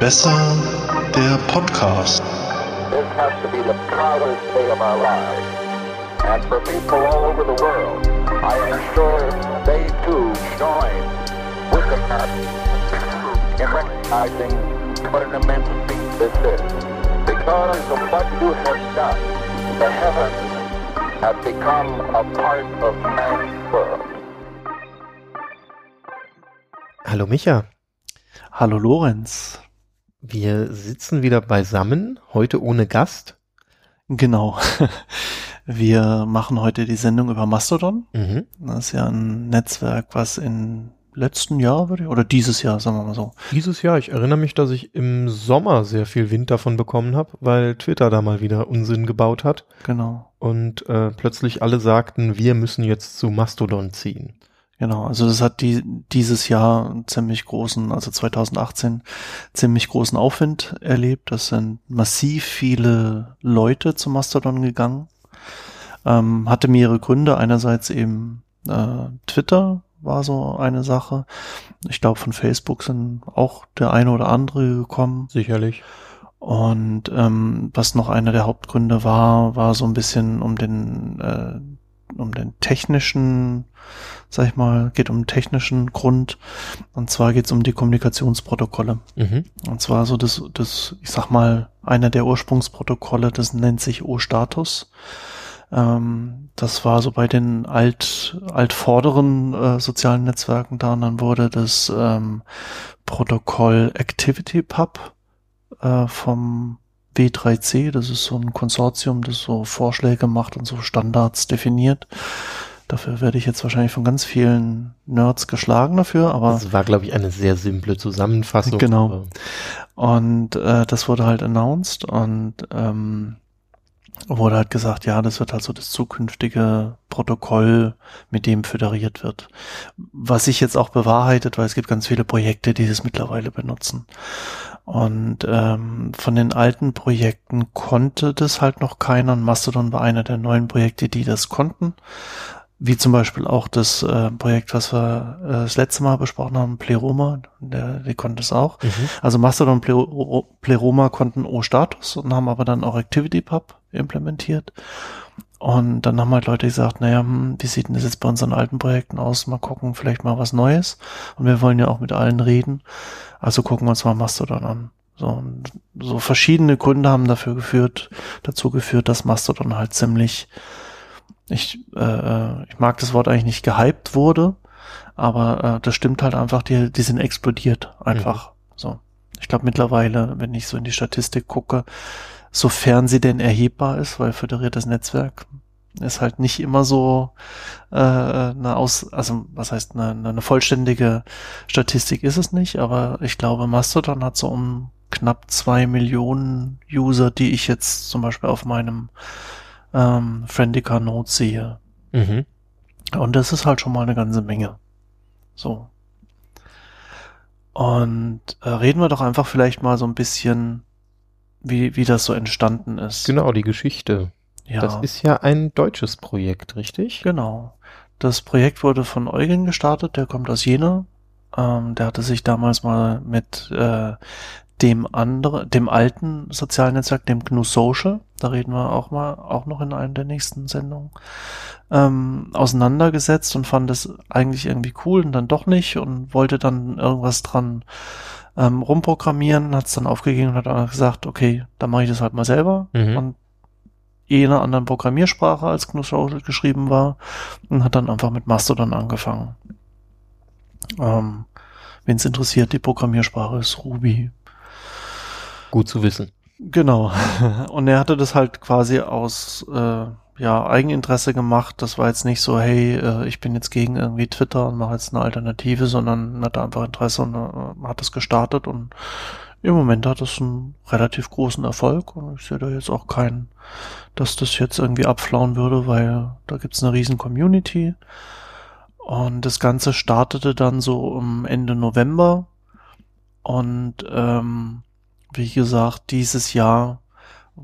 Besser der Podcast. This has to be the proudest day of our lives. And for people all over the world, I am sure they too join with us in recognizing what an immense feat this is. Because of what you have done, the heavens have become a part of man's world. Hallo Micha, Hallo Lorenz. wir sitzen wieder beisammen, heute ohne Gast. Genau. Wir machen heute die Sendung über Mastodon. Mhm. Das ist ja ein Netzwerk, was im letzten Jahr würde ich, oder dieses Jahr, sagen wir mal so. Dieses Jahr, ich erinnere mich, dass ich im Sommer sehr viel Wind davon bekommen habe, weil Twitter da mal wieder Unsinn gebaut hat Genau. und äh, plötzlich alle sagten, wir müssen jetzt zu Mastodon ziehen. Genau. Also das hat die, dieses Jahr einen ziemlich großen, also 2018, ziemlich großen Aufwind erlebt. Das sind massiv viele Leute zu Mastodon gegangen. Ähm, hatte mehrere Gründe. Einerseits eben äh, Twitter war so eine Sache. Ich glaube, von Facebook sind auch der eine oder andere gekommen. Sicherlich. Und ähm, was noch einer der Hauptgründe war, war so ein bisschen um den äh, um den technischen, sag ich mal, geht um technischen Grund. Und zwar geht es um die Kommunikationsprotokolle. Mhm. Und zwar so das, das, ich sag mal, einer der Ursprungsprotokolle, das nennt sich O-Status. Ähm, das war so bei den alt, altvorderen äh, sozialen Netzwerken da und dann wurde das ähm, Protokoll ActivityPub äh, vom W3C, das ist so ein Konsortium, das so Vorschläge macht und so Standards definiert. Dafür werde ich jetzt wahrscheinlich von ganz vielen Nerds geschlagen dafür, aber Das war, glaube ich, eine sehr simple Zusammenfassung. Genau. und äh, das wurde halt announced und ähm, wurde halt gesagt, ja, das wird halt so das zukünftige Protokoll, mit dem föderiert wird. Was sich jetzt auch bewahrheitet, weil es gibt ganz viele Projekte, die das mittlerweile benutzen. Und ähm, von den alten Projekten konnte das halt noch keiner. Und Mastodon war einer der neuen Projekte, die das konnten. Wie zum Beispiel auch das äh, Projekt, was wir äh, das letzte Mal besprochen haben, Pleroma, der, die konnte es auch. Mhm. Also Mastodon und Plero- Pleroma konnten O-Status und haben aber dann auch ActivityPub implementiert. Und dann haben halt Leute gesagt, naja, hm, wie sieht denn das jetzt bei unseren alten Projekten aus? Mal gucken, vielleicht mal was Neues. Und wir wollen ja auch mit allen reden. Also gucken wir uns mal Mastodon an. So, und so verschiedene Gründe haben dafür geführt, dazu geführt, dass Mastodon halt ziemlich, ich, äh, ich mag das Wort eigentlich nicht gehypt wurde, aber äh, das stimmt halt einfach, die, die sind explodiert einfach. So. Ich glaube mittlerweile, wenn ich so in die Statistik gucke, sofern sie denn erhebbar ist, weil föderiertes Netzwerk ist halt nicht immer so äh, eine aus, also was heißt eine, eine vollständige Statistik ist es nicht, aber ich glaube Mastodon hat so um knapp zwei Millionen User, die ich jetzt zum Beispiel auf meinem ähm, Friendica Node sehe. Mhm. Und das ist halt schon mal eine ganze Menge. So. Und äh, reden wir doch einfach vielleicht mal so ein bisschen, wie, wie das so entstanden ist. Genau, die Geschichte. Ja, Das ist ja ein deutsches Projekt, richtig? genau. Das Projekt wurde von Eugen gestartet, der kommt aus Jena. Ähm, der hatte sich damals mal mit äh, dem anderen, dem alten sozialen Netzwerk, dem GNU Social, da reden wir auch mal, auch noch in einer der nächsten Sendungen, ähm, auseinandergesetzt und fand es eigentlich irgendwie cool und dann doch nicht und wollte dann irgendwas dran ähm, rumprogrammieren, hat es dann aufgegeben und hat dann gesagt, okay, dann mache ich das halt mal selber Mhm. und eh in einer anderen Programmiersprache als GNU Social geschrieben war und hat dann einfach mit Mastodon angefangen. Ähm, Wen es interessiert, die Programmiersprache ist Ruby. Gut zu wissen. Genau. Und er hatte das halt quasi aus äh, ja, Eigeninteresse gemacht. Das war jetzt nicht so, hey, äh, ich bin jetzt gegen irgendwie Twitter und mache jetzt eine Alternative, sondern hatte einfach Interesse und äh, hat es gestartet und im Moment hat es einen relativ großen Erfolg und ich sehe da jetzt auch keinen, dass das jetzt irgendwie abflauen würde, weil da gibt's eine riesen Community. Und das Ganze startete dann so um Ende November. Und ähm, wie gesagt, dieses Jahr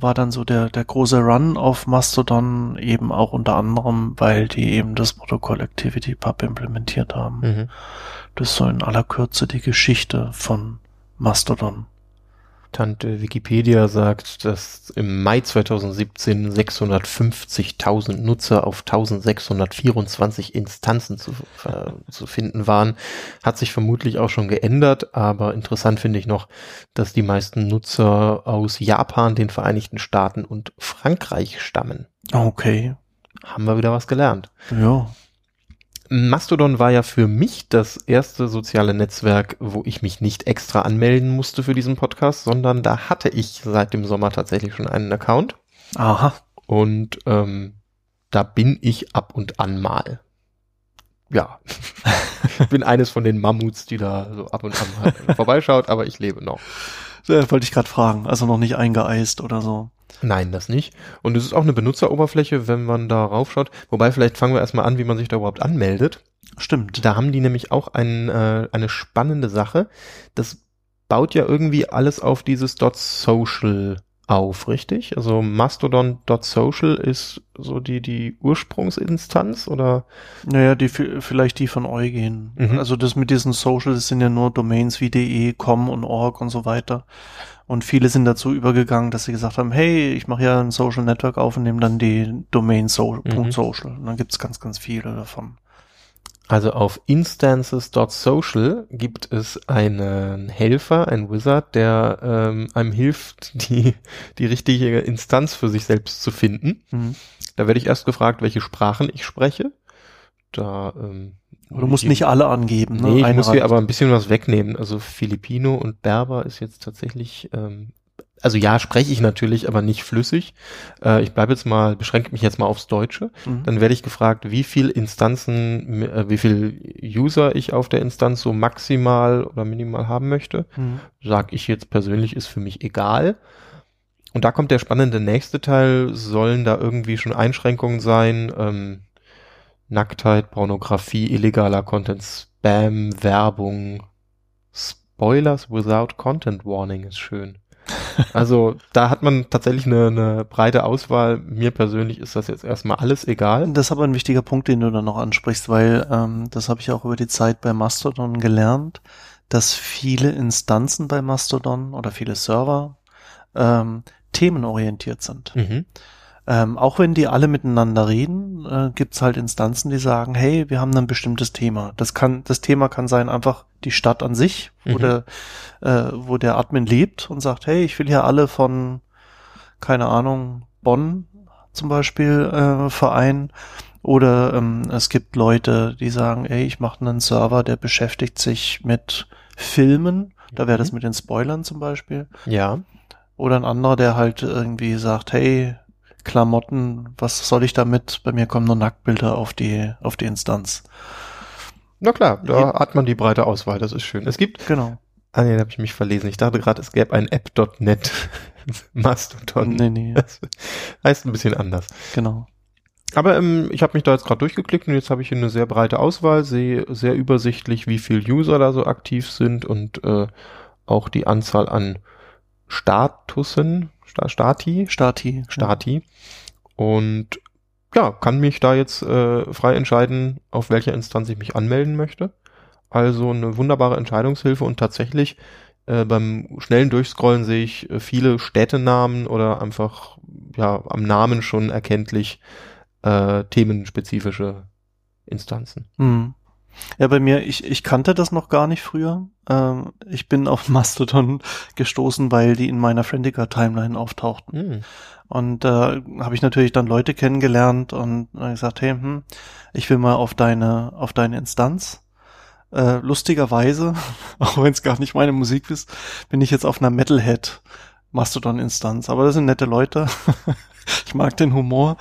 war dann so der, der große Run auf Mastodon, eben auch unter anderem, weil die eben das Protokoll ActivityPub implementiert haben. Mhm. Das ist so in aller Kürze die Geschichte von Mastodon. Tante Wikipedia sagt, dass im Mai 2017 650.000 Nutzer auf 1624 Instanzen zu, äh, zu finden waren. Hat sich vermutlich auch schon geändert, aber interessant finde ich noch, dass die meisten Nutzer aus Japan, den Vereinigten Staaten und Frankreich stammen. Okay. Haben wir wieder was gelernt. Ja. Mastodon war ja für mich das erste soziale Netzwerk, wo ich mich nicht extra anmelden musste für diesen Podcast, sondern da hatte ich seit dem Sommer tatsächlich schon einen Account. Aha. Und ähm, da bin ich ab und an mal. Ja, bin eines von den Mammuts, die da so ab und an mal vorbeischaut, aber ich lebe noch. Äh, wollte ich gerade fragen. Also noch nicht eingeeist oder so. Nein, das nicht. Und es ist auch eine Benutzeroberfläche, wenn man da raufschaut. Wobei, vielleicht fangen wir erstmal an, wie man sich da überhaupt anmeldet. Stimmt. Da haben die nämlich auch ein, äh, eine spannende Sache. Das baut ja irgendwie alles auf dieses .social auf, richtig? Also mastodon.social ist so die, die Ursprungsinstanz oder? Naja, die, vielleicht die von Eugen. Mhm. Also das mit diesen Social, das sind ja nur Domains wie de, com und org und so weiter. Und viele sind dazu übergegangen, dass sie gesagt haben, hey, ich mache ja ein Social Network auf und nehme dann die Domain so Mhm. .social. Und dann gibt's ganz, ganz viele davon. Also auf instances.social gibt es einen Helfer, einen Wizard, der ähm, einem hilft, die, die richtige Instanz für sich selbst zu finden. Mhm. Da werde ich erst gefragt, welche Sprachen ich spreche. Da, ähm, Aber du musst nicht alle angeben. Ne? Nee, ich Eine muss hier aber ein bisschen was wegnehmen. Also Filipino und Berber ist jetzt tatsächlich, ähm, also ja, spreche ich natürlich, aber nicht flüssig. Äh, ich bleibe jetzt mal, beschränke mich jetzt mal aufs Deutsche. Mhm. Dann werde ich gefragt, wie viel Instanzen, äh, wie viel User ich auf der Instanz so maximal oder minimal haben möchte. Mhm. Sag ich jetzt persönlich, ist für mich egal. Und da kommt der spannende nächste Teil. Sollen da irgendwie schon Einschränkungen sein? Ähm, Nacktheit, Pornografie, illegaler Content, Spam, Werbung, Spoilers without Content Warning ist schön. Also da hat man tatsächlich eine, eine breite Auswahl. Mir persönlich ist das jetzt erstmal alles egal. Das ist aber ein wichtiger Punkt, den du dann noch ansprichst, weil ähm, das habe ich auch über die Zeit bei Mastodon gelernt, dass viele Instanzen bei Mastodon oder viele Server ähm, themenorientiert sind. Mhm. Ähm, auch wenn die alle miteinander reden, äh, gibt's halt Instanzen, die sagen, hey, wir haben ein bestimmtes Thema. Das kann, das Thema kann sein einfach die Stadt an sich, wo Mhm. der, äh, wo der Admin lebt und sagt, hey, ich will hier alle von, keine Ahnung, Bonn zum Beispiel äh, vereinen. Oder ähm, es gibt Leute, die sagen, ey, ich mache einen Server, der beschäftigt sich mit Filmen. Da wäre das Mhm. mit den Spoilern zum Beispiel. Ja. Oder ein anderer, der halt irgendwie sagt, hey, Klamotten, was soll ich damit? Bei mir kommen nur Nacktbilder auf die, auf die Instanz. Na klar, da hat man die breite Auswahl, das ist schön. Es gibt, Genau. ah nee, da habe ich mich verlesen. Ich dachte gerade, es gäbe ein App.net Mastodon. Nee, nee, Das heißt ein bisschen anders. genau. Aber ähm, ich habe mich da jetzt gerade durchgeklickt und jetzt habe ich hier eine sehr breite Auswahl, sehe sehr übersichtlich, wie viel User da so aktiv sind und äh, auch die Anzahl an Statusen, Sta Stati, Stati. Stati. Und ja, kann mich da jetzt äh, frei entscheiden, auf welcher Instanz ich mich anmelden möchte. Also eine wunderbare Entscheidungshilfe und tatsächlich äh, beim schnellen Durchscrollen sehe ich äh, viele Städtenamen oder einfach ja am Namen schon erkenntlich äh, themenspezifische Instanzen. Hm. Ja, bei mir, ich, ich kannte das noch gar nicht früher. Ähm, ich bin auf Mastodon gestoßen, weil die in meiner Friendica-Timeline auftauchten. Hm. Und da habe ich natürlich dann Leute kennengelernt und äh, gesagt, hey, hm, ich will mal auf deine, auf deine Instanz. Äh, lustigerweise, auch wenn es gar nicht meine Musik ist, bin ich jetzt auf einer Metalhead Mastodon-Instanz. Aber das sind nette Leute. ich mag den Humor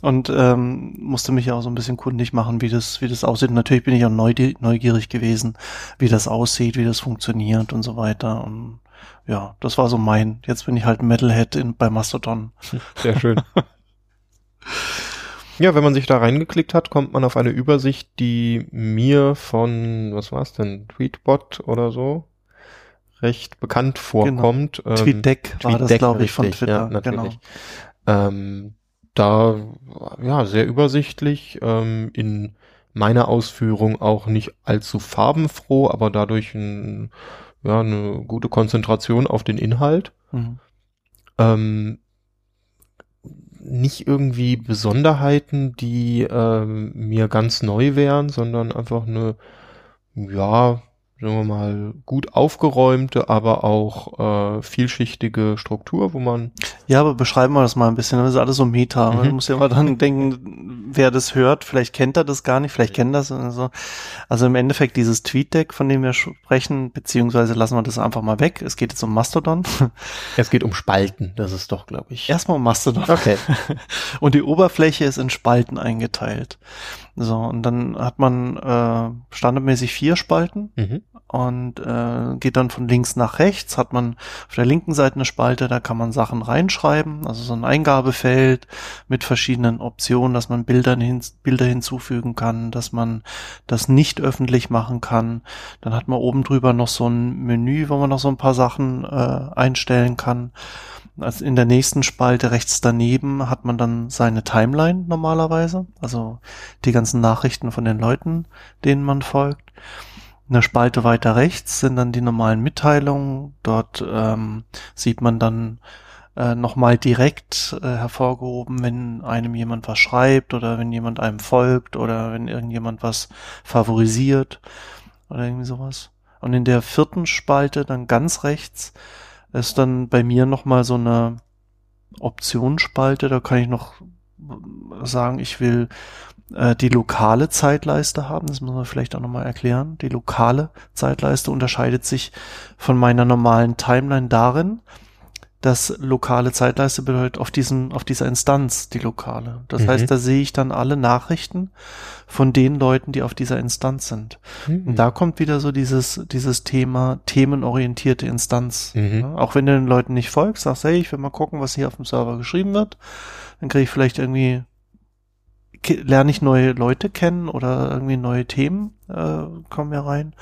und ähm, musste mich ja auch so ein bisschen kundig machen, wie das, wie das aussieht. Und natürlich bin ich auch neugierig, gewesen, wie das aussieht, wie das funktioniert und so weiter. Und ja, das war so mein. Jetzt bin ich halt Metalhead in, bei Mastodon. Sehr schön. Ja, wenn man sich da reingeklickt hat, kommt man auf eine Übersicht, die mir von, was war's denn, Tweetbot oder so, recht bekannt vorkommt. Ähm, TweetDeck war das, glaube ich, von Twitter. Ja, natürlich. Genau. Ähm, da, ja, sehr übersichtlich, ähm, in meiner Ausführung auch nicht allzu farbenfroh, aber dadurch ein ja, eine gute Konzentration auf den Inhalt. Mhm. Ähm, nicht irgendwie Besonderheiten, die ähm, mir ganz neu wären, sondern einfach eine, ja, sagen wir mal, gut aufgeräumte, aber auch äh, vielschichtige Struktur, wo man Ja, aber beschreiben wir das mal ein bisschen. Das ist alles so Meta. Mhm. Man muss ja immer dann denken, wer das hört, vielleicht kennt er das gar nicht, vielleicht kennt er das und so. Also im Endeffekt dieses Tweet-Deck, von dem wir sprechen, beziehungsweise lassen wir das einfach mal weg. Es geht jetzt um Mastodon. es geht um Spalten, das ist doch, glaube ich. Erstmal um Mastodon. Okay. Und die Oberfläche ist in Spalten eingeteilt. So, und dann hat man äh, standardmäßig vier Spalten Mhm. und äh, geht dann von links nach rechts, hat man auf der linken Seite eine Spalte, da kann man Sachen reinschreiben, also so ein Eingabefeld mit verschiedenen Optionen, dass man Bilder, hin, Bilder hinzufügen kann, dass man das nicht öffentlich machen kann. Dann hat man oben drüber noch so ein Menü, wo man noch so ein paar Sachen äh, einstellen kann. Also in der nächsten Spalte rechts daneben hat man dann seine Timeline normalerweise, also die ganzen Nachrichten von den Leuten, denen man folgt. Eine Spalte weiter rechts sind dann die normalen Mitteilungen. Dort ähm, sieht man dann äh, nochmal direkt äh, hervorgehoben, wenn einem jemand was schreibt oder wenn jemand einem folgt oder wenn irgendjemand was favorisiert oder irgendwie sowas. Und in der vierten Spalte dann ganz rechts ist dann bei mir nochmal so eine Optionsspalte. Da kann ich noch sagen, ich will äh, die lokale Zeitleiste haben. Das muss man vielleicht auch nochmal erklären. Die lokale Zeitleiste unterscheidet sich von meiner normalen Timeline darin, dass lokale Zeitleiste bedeutet auf diesem, auf dieser Instanz die lokale. Das Mhm. heißt, da sehe ich dann alle Nachrichten von den Leuten, die auf dieser Instanz sind. Mhm. Und da kommt wieder so dieses, dieses Thema themenorientierte Instanz. Mhm. Ja, auch wenn du den Leuten nicht folgst, sagst, hey, ich will mal gucken, was hier auf dem Server geschrieben wird. Dann kriege ich vielleicht irgendwie, lerne ich neue Leute kennen oder irgendwie neue Themen äh, kommen mir rein.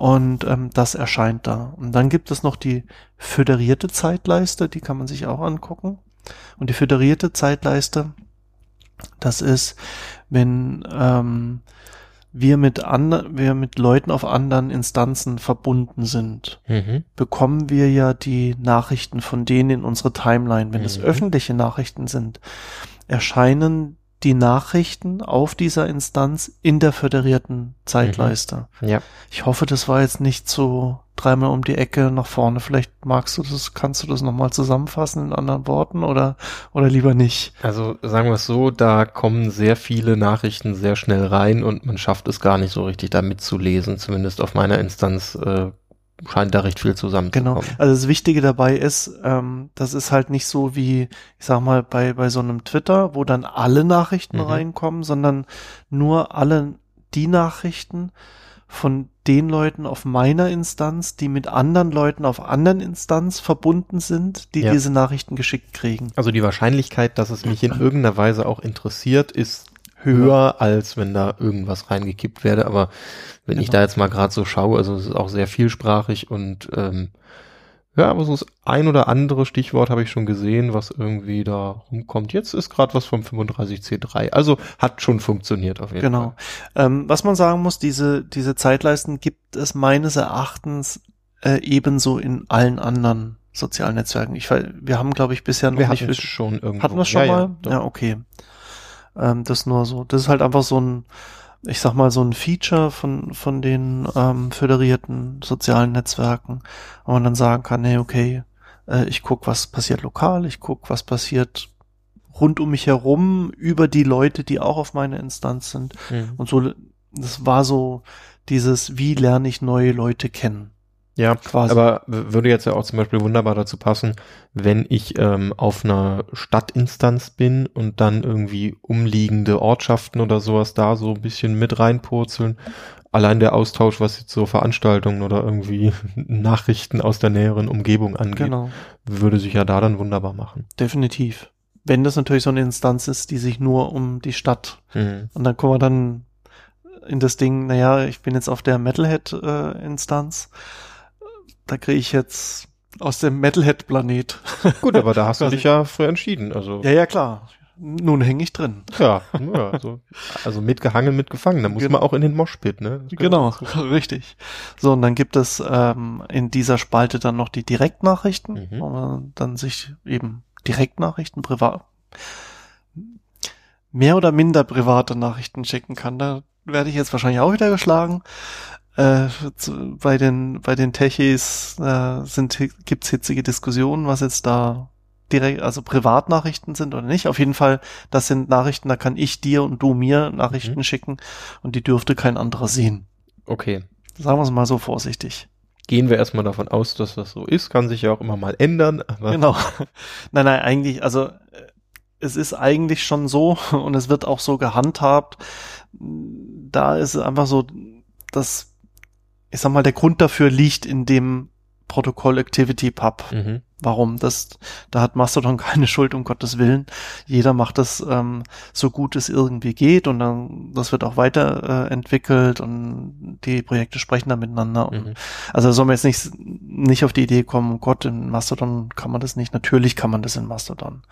Und ähm, das erscheint da. Und dann gibt es noch die föderierte Zeitleiste, die kann man sich auch angucken. Und die föderierte Zeitleiste, das ist, wenn ähm, wir mit anderen, wir mit Leuten auf anderen Instanzen verbunden sind, Mhm. bekommen wir ja die Nachrichten von denen in unsere Timeline. Wenn es Mhm. öffentliche Nachrichten sind, erscheinen die Nachrichten auf dieser Instanz in der föderierten Zeitleiste. Ja. Ich hoffe, das war jetzt nicht so dreimal um die Ecke nach vorne. Vielleicht magst du das, kannst du das nochmal zusammenfassen in anderen Worten oder, oder lieber nicht? Also sagen wir es so, da kommen sehr viele Nachrichten sehr schnell rein und man schafft es gar nicht so richtig da mitzulesen. Zumindest auf meiner Instanz äh, scheint da recht viel Genau. zusammenzukommen. Also das Wichtige dabei ist, ähm, das ist halt nicht so wie, ich sag mal, bei, bei so einem Twitter, wo dann alle Nachrichten Mhm. reinkommen, sondern nur alle die Nachrichten von den Leuten auf meiner Instanz, die mit anderen Leuten auf anderen Instanz verbunden sind, die Ja. diese Nachrichten geschickt kriegen. Also die Wahrscheinlichkeit, dass es mich in irgendeiner Weise auch interessiert, ist höher, als wenn da irgendwas reingekippt werde. Aber wenn ich Genau. da jetzt mal gerade so schaue, also es ist auch sehr vielsprachig und ähm, ja, aber so das ein oder andere Stichwort habe ich schon gesehen, was irgendwie da rumkommt. Jetzt ist gerade was vom 35C3. Also hat schon funktioniert auf jeden Genau. Ähm, was man sagen muss, diese, diese Zeitleisten gibt es meines Erachtens äh, ebenso in allen anderen sozialen Netzwerken. Ich, weiß- wir haben, glaube ich, bisher Fall. noch Wir nicht hatten schon irgendwo. Hatten wir schon ja, mal? Ja, Ja, okay. Ähm, das nur so. Das ist halt einfach so ein, ich sag mal, so ein Feature von, von den ähm, föderierten sozialen Netzwerken, wo man dann sagen kann, nee, okay, äh, ich guck, was passiert lokal, ich guck, was passiert rund um mich herum, über die Leute, die auch auf meiner Instanz sind. Mhm. Und so, das war so dieses, wie lerne ich neue Leute kennen? Ja, Quasi. aber würde jetzt ja auch zum Beispiel wunderbar dazu passen, wenn ich ähm, auf einer Stadtinstanz bin und dann irgendwie umliegende Ortschaften oder sowas da so ein bisschen mit reinpurzeln. Allein der Austausch, was jetzt so Veranstaltungen oder irgendwie Nachrichten aus der näheren Umgebung angeht, Genau. würde sich ja da dann wunderbar machen. Definitiv. Wenn das natürlich so eine Instanz ist, die sich nur um die Stadt Mhm. Und dann kommen wir dann in das Ding, naja, ich bin jetzt auf der Metalhead-Instanz. Da kriege ich jetzt aus dem Metalhead-Planet. Gut, aber da hast du dich ja früher entschieden. Also ja, ja, klar. nun hänge ich drin. Ja, ja also, also mitgehangen, mitgefangen. Da muss Genau. man auch in den Moshpit, ne? Genau, richtig. So, und dann gibt es ähm, in dieser Spalte dann noch die Direktnachrichten, Mhm. wo man dann sich eben Direktnachrichten, privat, mehr oder minder private Nachrichten schicken kann. Da werde ich jetzt wahrscheinlich auch wieder geschlagen. Äh, zu, bei den bei den Techies äh, sind gibt's hitzige Diskussionen, was jetzt da direkt, also Privatnachrichten sind oder nicht. Auf jeden Fall, das sind Nachrichten, da kann ich dir und du mir Nachrichten Mhm. schicken und die dürfte kein anderer sehen. Okay. Sagen wir es mal so vorsichtig. Gehen wir erstmal davon aus, dass das so ist. Kann sich ja auch immer mal ändern. Genau. Nein, nein, eigentlich, also äh, es ist eigentlich schon so und es wird auch so gehandhabt. Da ist es einfach so, dass, ich sag mal, der Grund dafür liegt in dem Protokoll Activity Pub. Mhm. Warum? Das, da hat Mastodon keine Schuld, um Gottes Willen. Jeder macht das ähm, so gut es irgendwie geht und dann, das wird auch weiterentwickelt äh, entwickelt und die Projekte sprechen da miteinander. Und Mhm. also soll man jetzt nicht, nicht auf die Idee kommen, oh Gott, in Mastodon kann man das nicht. Natürlich kann man das in Mastodon.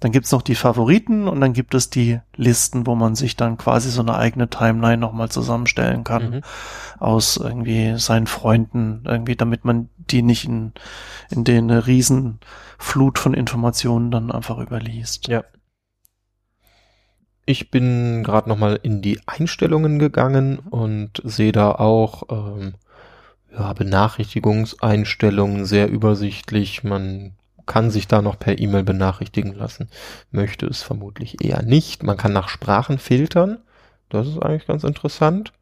Dann gibt's noch die Favoriten und dann gibt es die Listen, wo man sich dann quasi so eine eigene Timeline nochmal zusammenstellen kann Mhm. aus irgendwie seinen Freunden, irgendwie, damit man die nicht in, in den riesen Flut von Informationen dann einfach überliest. Ja. Ich bin gerade noch mal in die Einstellungen gegangen und sehe da auch ähm, ja, Benachrichtigungseinstellungen sehr übersichtlich. Man kann sich da noch per E-Mail benachrichtigen lassen. Möchte es vermutlich eher nicht. Man kann nach Sprachen filtern. Das ist eigentlich ganz interessant.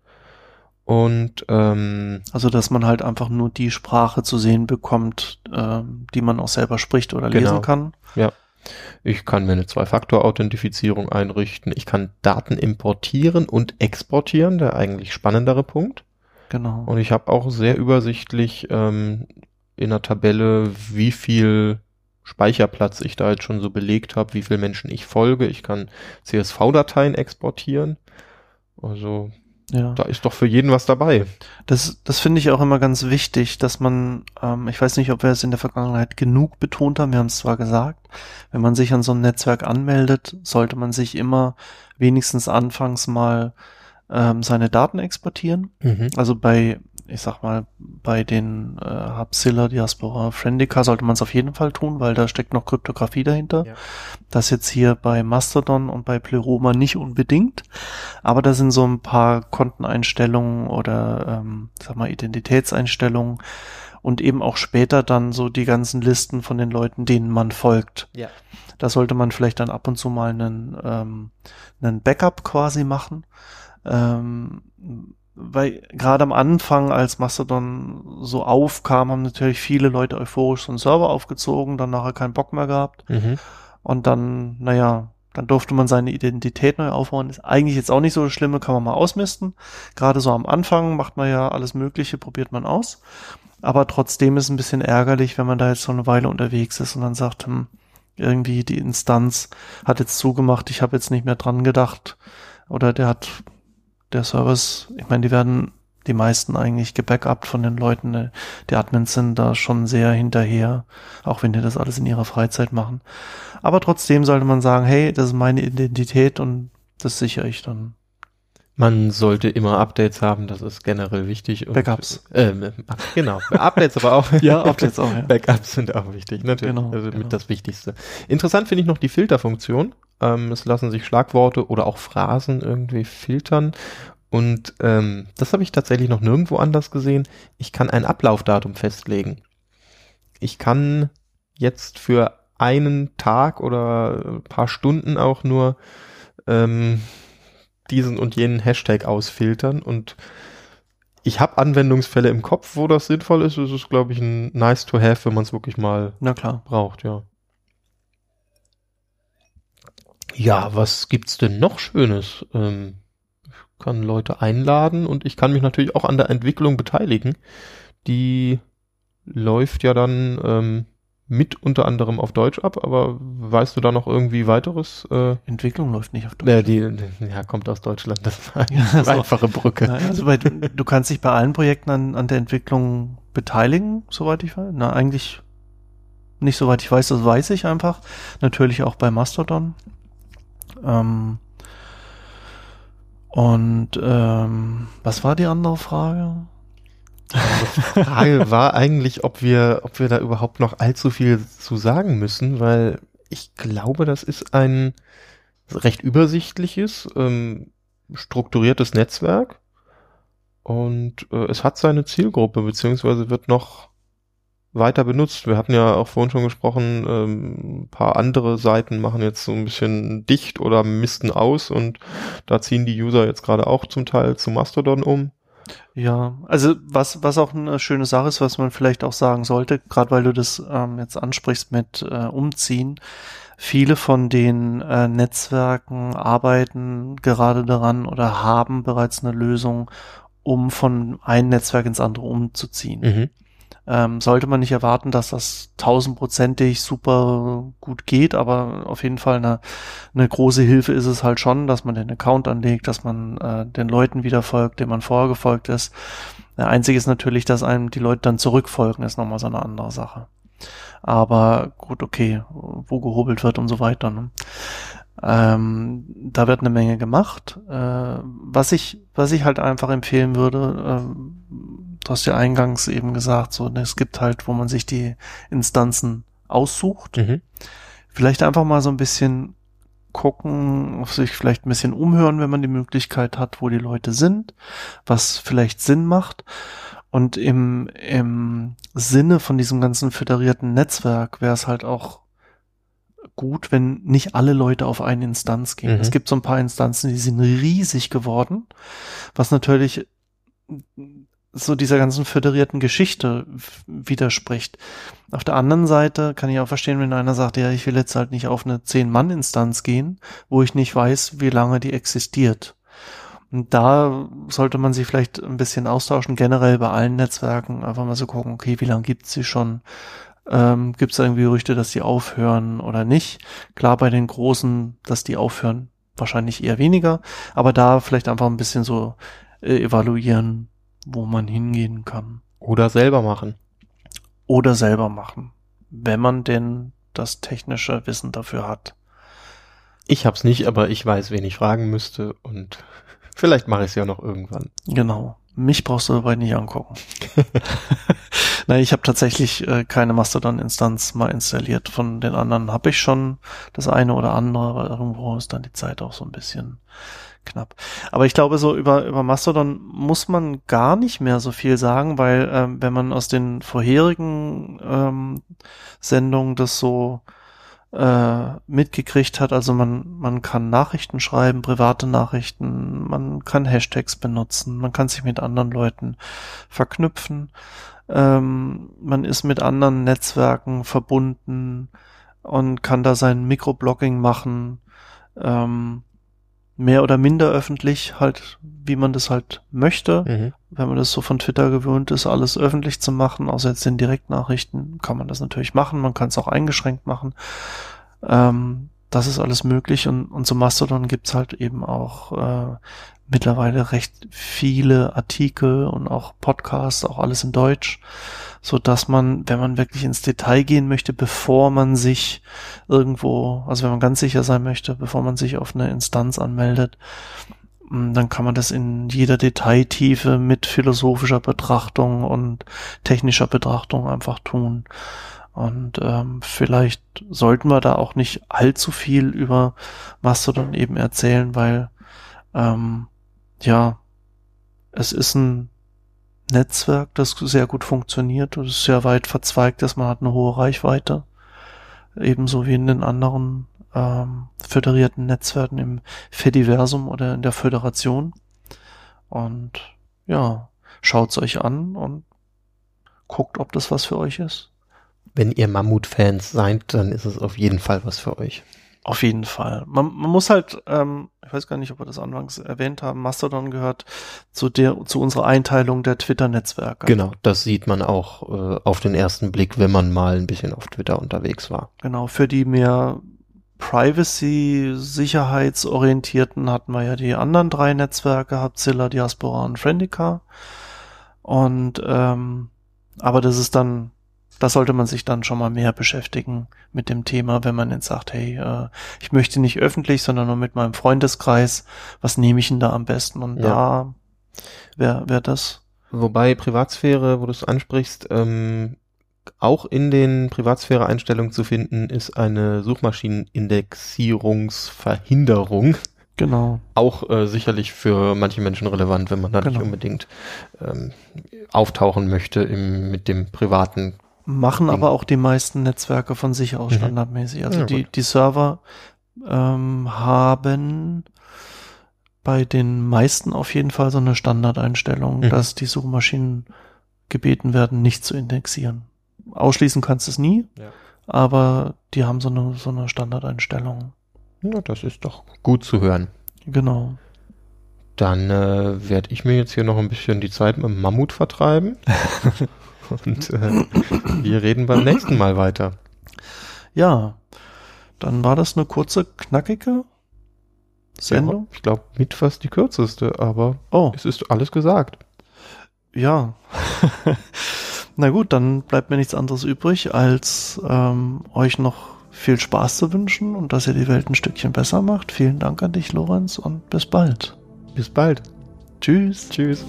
Und ähm, Also, dass man halt einfach nur die Sprache zu sehen bekommt, ähm, die man auch selber spricht oder Genau. lesen kann. Ich kann mir eine Zwei-Faktor-Authentifizierung einrichten. Ich kann Daten importieren und exportieren, der eigentlich spannendere Punkt. Genau. Und ich habe auch sehr übersichtlich ähm, in der Tabelle, wie viel Speicherplatz ich da jetzt schon so belegt habe, wie viel Menschen ich folge. Ich kann CSV-Dateien exportieren. Also ja. da ist doch für jeden was dabei. Das, das finde ich auch immer ganz wichtig, dass man, ähm, ich weiß nicht, ob wir es in der Vergangenheit genug betont haben, wir haben es zwar gesagt, wenn man sich an so ein Netzwerk anmeldet, sollte man sich immer wenigstens anfangs mal ähm, seine Daten exportieren. Also bei, ich sag mal, bei den äh, Hubzilla, Diaspora, Friendica sollte man es auf jeden Fall tun, weil da steckt noch Kryptographie dahinter. Ja. Das jetzt hier bei Mastodon und bei Pleroma nicht unbedingt. Aber da sind so ein paar Konteneinstellungen oder, ähm, sag mal, Identitätseinstellungen und eben auch später dann so die ganzen Listen von den Leuten, denen man folgt. Ja. Da sollte man vielleicht dann ab und zu mal einen, ähm, einen Backup quasi machen. Ähm, weil gerade am Anfang, als Mastodon so aufkam, haben natürlich viele Leute euphorisch so einen Server aufgezogen, dann nachher keinen Bock mehr gehabt. Mhm. Und dann, naja, dann durfte man seine Identität neu aufbauen. Ist eigentlich jetzt auch nicht so das Schlimme, kann man mal ausmisten. Gerade so am Anfang macht man ja alles Mögliche, probiert man aus. Aber trotzdem ist es ein bisschen ärgerlich, wenn man da jetzt so eine Weile unterwegs ist und dann sagt, hm, irgendwie die Instanz hat jetzt zugemacht, ich habe jetzt nicht mehr dran gedacht. Oder der hat, der Service, ich meine, die werden die meisten eigentlich gebackupt von den Leuten. ne? Die Admins sind da schon sehr hinterher, auch wenn die das alles in ihrer Freizeit machen. Aber trotzdem sollte man sagen, hey, das ist meine Identität und das sichere ich dann. Man sollte immer Updates haben, das ist generell wichtig. Und, Backups. Ähm, genau, Updates aber auch. Ja, Updates auch, ja. Backups sind auch wichtig, natürlich. Genau, also genau. mit das Wichtigste. Interessant finde ich noch die Filterfunktion. Ähm, es lassen sich Schlagworte oder auch Phrasen irgendwie filtern. Und ähm, das habe ich tatsächlich noch nirgendwo anders gesehen. Ich kann ein Ablaufdatum festlegen. Ich kann jetzt für einen Tag oder ein paar Stunden auch nur ähm, diesen und jenen Hashtag ausfiltern und ich habe Anwendungsfälle im Kopf, wo das sinnvoll ist. Es ist, glaube ich, ein nice to have, wenn man es wirklich mal Na klar. braucht, ja. Ja, was gibt's denn noch Schönes? Ähm, ich kann Leute einladen und ich kann mich natürlich auch an der Entwicklung beteiligen. Die läuft ja dann ähm, mit unter anderem auf Deutsch ab, aber weißt du da noch irgendwie weiteres? Äh, Entwicklung läuft nicht auf Deutsch. äh, die, ja, kommt aus Deutschland, das war Ja, eine so. einfache Brücke. Nein, also bei, du kannst dich bei allen Projekten an, an der Entwicklung beteiligen, soweit ich weiß. Na, eigentlich nicht soweit ich weiß, das weiß ich einfach. Natürlich auch bei Mastodon. Ähm, und ähm, was war die andere Frage? Die Frage war eigentlich, ob wir, ob wir da überhaupt noch allzu viel zu sagen müssen, weil ich glaube, das ist ein recht übersichtliches, ähm, strukturiertes Netzwerk und äh, es hat seine Zielgruppe, beziehungsweise wird noch weiter benutzt. Wir hatten ja auch vorhin schon gesprochen, ähm, ein paar andere Seiten machen jetzt so ein bisschen dicht oder misten aus und da ziehen die User jetzt gerade auch zum Teil zu Mastodon um. Ja, also was, was auch eine schöne Sache ist, was man vielleicht auch sagen sollte, gerade weil du das ähm, jetzt ansprichst mit äh, Umziehen, viele von den äh, Netzwerken arbeiten gerade daran oder haben bereits eine Lösung, um von einem Netzwerk ins andere umzuziehen. Mhm ähm, sollte man nicht erwarten, dass das tausendprozentig super gut geht, aber auf jeden Fall eine, eine große Hilfe ist es halt schon, dass man den Account anlegt, dass man äh, den Leuten wieder folgt, denen man vorher gefolgt ist. Der einzige ist natürlich, dass einem die Leute dann zurückfolgen, ist nochmal so eine andere Sache. Aber gut, okay, wo gehobelt wird und so weiter. Ne? Ähm, da wird eine Menge gemacht. Äh, was ich, was ich halt einfach empfehlen würde, äh, du hast ja eingangs eben gesagt, so, es gibt halt, wo man sich die Instanzen aussucht. Mhm. Vielleicht einfach mal so ein bisschen gucken, sich vielleicht ein bisschen umhören, wenn man die Möglichkeit hat, wo die Leute sind, was vielleicht Sinn macht. Und im, im Sinne von diesem ganzen föderierten Netzwerk wäre es halt auch gut, wenn nicht alle Leute auf eine Instanz gehen. Mhm. Es gibt so ein paar Instanzen, die sind riesig geworden, was natürlich so dieser ganzen föderierten Geschichte widerspricht. Auf der anderen Seite kann ich auch verstehen, wenn einer sagt, ja, ich will jetzt halt nicht auf eine Zehn-Mann-Instanz gehen, wo ich nicht weiß, wie lange die existiert. Und da sollte man sich vielleicht ein bisschen austauschen, generell bei allen Netzwerken, einfach mal so gucken, okay, wie lange gibt's sie schon? Ähm, Gibt es irgendwie Gerüchte, dass die aufhören oder nicht? Klar, bei den großen, dass die aufhören, wahrscheinlich eher weniger, aber da vielleicht einfach ein bisschen so äh, evaluieren, wo man hingehen kann. Oder selber machen. Oder selber machen, wenn man denn das technische Wissen dafür hat. Ich hab's nicht, aber ich weiß, wen ich fragen müsste und vielleicht mache ich es ja noch irgendwann. Genau. Mich brauchst du dabei nicht angucken. Nein, ich habe tatsächlich äh, keine Mastodon-Instanz mal installiert. Von den anderen habe ich schon das eine oder andere, aber irgendwo ist dann die Zeit auch so ein bisschen knapp. Aber ich glaube, so über, über Mastodon muss man gar nicht mehr so viel sagen, weil ähm, wenn man aus den vorherigen ähm, Sendungen das so äh, mitgekriegt hat, also man, man kann Nachrichten schreiben, private Nachrichten, man kann Hashtags benutzen, man kann sich mit anderen Leuten verknüpfen, ähm, man ist mit anderen Netzwerken verbunden und kann da sein Mikroblogging machen. Ähm, mehr oder minder öffentlich, halt, wie man das halt möchte. Mhm. Wenn man das so von Twitter gewöhnt ist, alles öffentlich zu machen, außer jetzt den Direktnachrichten, kann man das natürlich machen. Man kann es auch eingeschränkt machen. Ähm, das ist alles möglich und, und so Mastodon gibt's halt eben auch äh, mittlerweile recht viele Artikel und auch Podcasts, auch alles in Deutsch so dass man, wenn man wirklich ins Detail gehen möchte, bevor man sich irgendwo, also wenn man ganz sicher sein möchte, bevor man sich auf eine Instanz anmeldet, mm, dann kann man das in jeder Detailtiefe mit philosophischer Betrachtung und technischer Betrachtung einfach tun. Und ähm, vielleicht sollten wir da auch nicht allzu viel über Mastodon eben erzählen, weil ähm, ja, es ist ein Netzwerk, das sehr gut funktioniert und ist sehr weit verzweigt ist. Man hat eine hohe Reichweite. Ebenso wie in den anderen ähm, föderierten Netzwerken im Fediversum oder in der Föderation. Und ja, schaut's euch an und guckt, ob das was für euch ist. Wenn ihr Mammut-Fans seid, dann ist es auf jeden Fall was für euch. Auf jeden Fall. Man, man muss halt, ähm, ich weiß gar nicht, ob wir das anfangs erwähnt haben, Mastodon gehört zu der, zu unserer Einteilung der Twitter-Netzwerke. Genau, das sieht man auch äh, auf den ersten Blick, wenn man mal ein bisschen auf Twitter unterwegs war. Genau, für die mehr Privacy, sicherheitsorientierten hatten wir ja die anderen drei Netzwerke, Habzilla, Diaspora und Friendica. Und ähm, aber das ist dann da sollte man sich dann schon mal mehr beschäftigen mit dem Thema, wenn man jetzt sagt, hey, äh, ich möchte nicht öffentlich, sondern nur mit meinem Freundeskreis. Was nehme ich denn da am besten? Und Ja. da wäre wär das. Wobei Privatsphäre, wo du es ansprichst, ähm, auch in den Privatsphäre-Einstellungen zu finden, ist eine Suchmaschinenindexierungsverhinderung. Genau. Auch äh, sicherlich für manche Menschen relevant, wenn man da nicht Genau. unbedingt ähm, auftauchen möchte im, mit dem privaten. Machen Ding. aber auch die meisten Netzwerke von sich aus Mhm. standardmäßig. Also Ja, die, gut. die Server ähm, haben bei den meisten auf jeden Fall so eine Standardeinstellung, Mhm. dass die Suchmaschinen gebeten werden, nicht zu indexieren. Ausschließen kannst du es nie, Ja. aber die haben so eine, so eine Standardeinstellung. Ja, das ist doch gut zu hören. Genau. Dann äh, werde ich mir jetzt hier noch ein bisschen die Zeit mit dem Mammut vertreiben. Und äh, wir reden beim nächsten Mal weiter. Ja, dann war das eine kurze, knackige Sendung. Ja, ich glaube, mit fast die kürzeste, aber Oh, es ist alles gesagt. ja. Na gut, dann bleibt mir nichts anderes übrig, als ähm, euch noch viel Spaß zu wünschen und dass ihr die Welt ein Stückchen besser macht. Vielen Dank an dich, Lorenz, und bis bald. Bis bald. Tschüss. Tschüss.